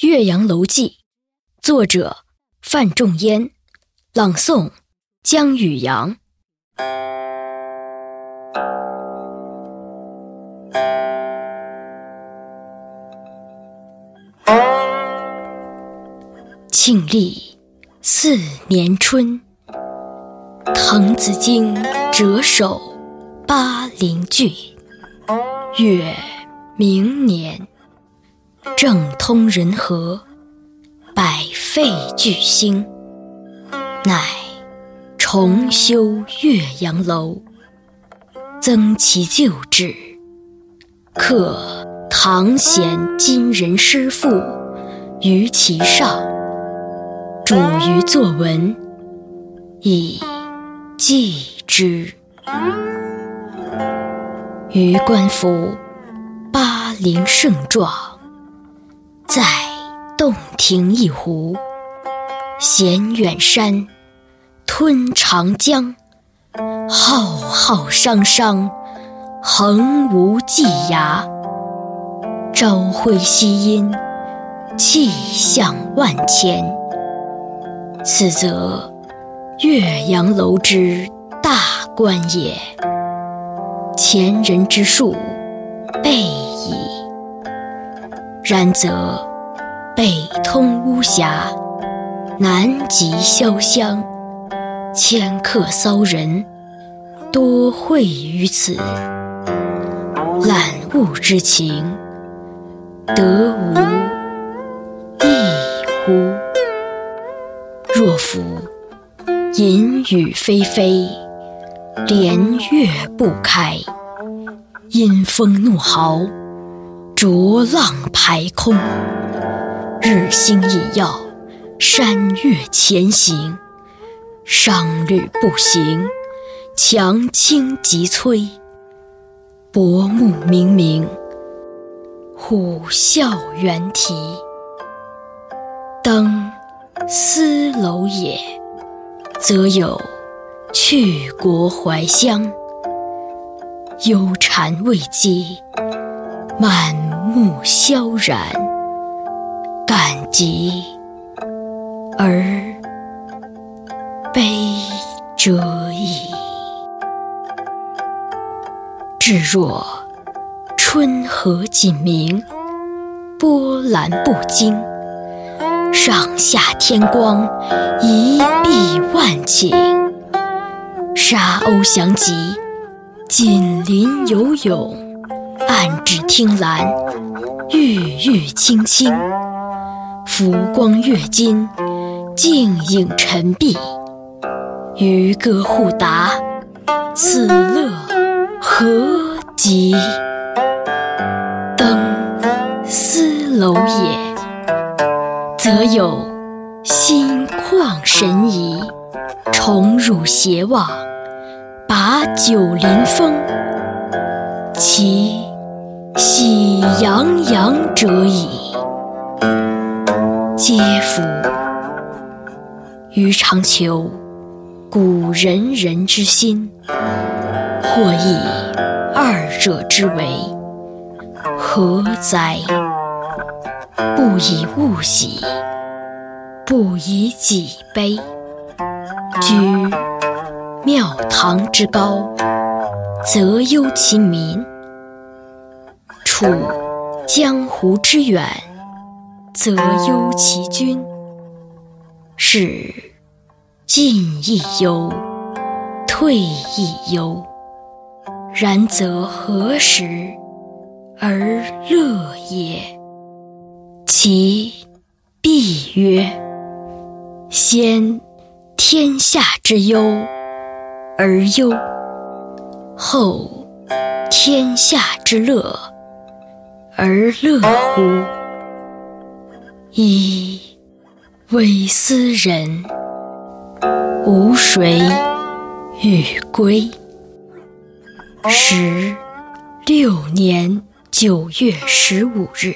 《岳阳楼记》，作者范仲淹，朗诵江宇阳。庆历四年春，滕子京谪守巴陵郡。越明年。政通人和，百废具兴，乃重修岳阳楼，增其旧制，刻唐贤今人诗赋于其上，著于作文，以记之。予观夫巴陵胜状。在洞庭一湖，衔远山，吞长江，浩浩汤汤，横无际涯。朝晖夕阴，气象万千。此则岳阳楼之大观也。前人之述，然则北通巫峡，南极潇湘，迁客骚人多会于此，览物之情，得无异乎？若夫淫雨霏霏，连月不开，阴风怒号。浊浪排空，日星隐曜，山岳前行，商旅不行，樯倾楫摧，薄暮冥冥，虎啸猿啼。登斯楼也，则有去国怀乡，忧谗畏讥。满目萧然，感极而悲者矣。至若春和景明，波澜不惊，上下天光，一碧万顷，沙鸥翔集，锦鳞游泳。暗至听兰，郁郁青青，浮光跃金，静影沉璧，渔歌互答，此乐何极？登斯楼也，则有心旷神怡，宠辱偕忘，把酒临风，其。喜洋洋者矣，嗟夫！予尝求古仁人之心，或异二者之为，何哉？不以物喜，不以己悲。居庙堂之高，则忧其民。处江湖之远，则忧其君。是进亦忧，退亦忧。然则何时而乐也？其必曰：先天下之忧而忧，后天下之乐。而乐乎？噫！微斯人，吾谁与归？时六年九月十五日。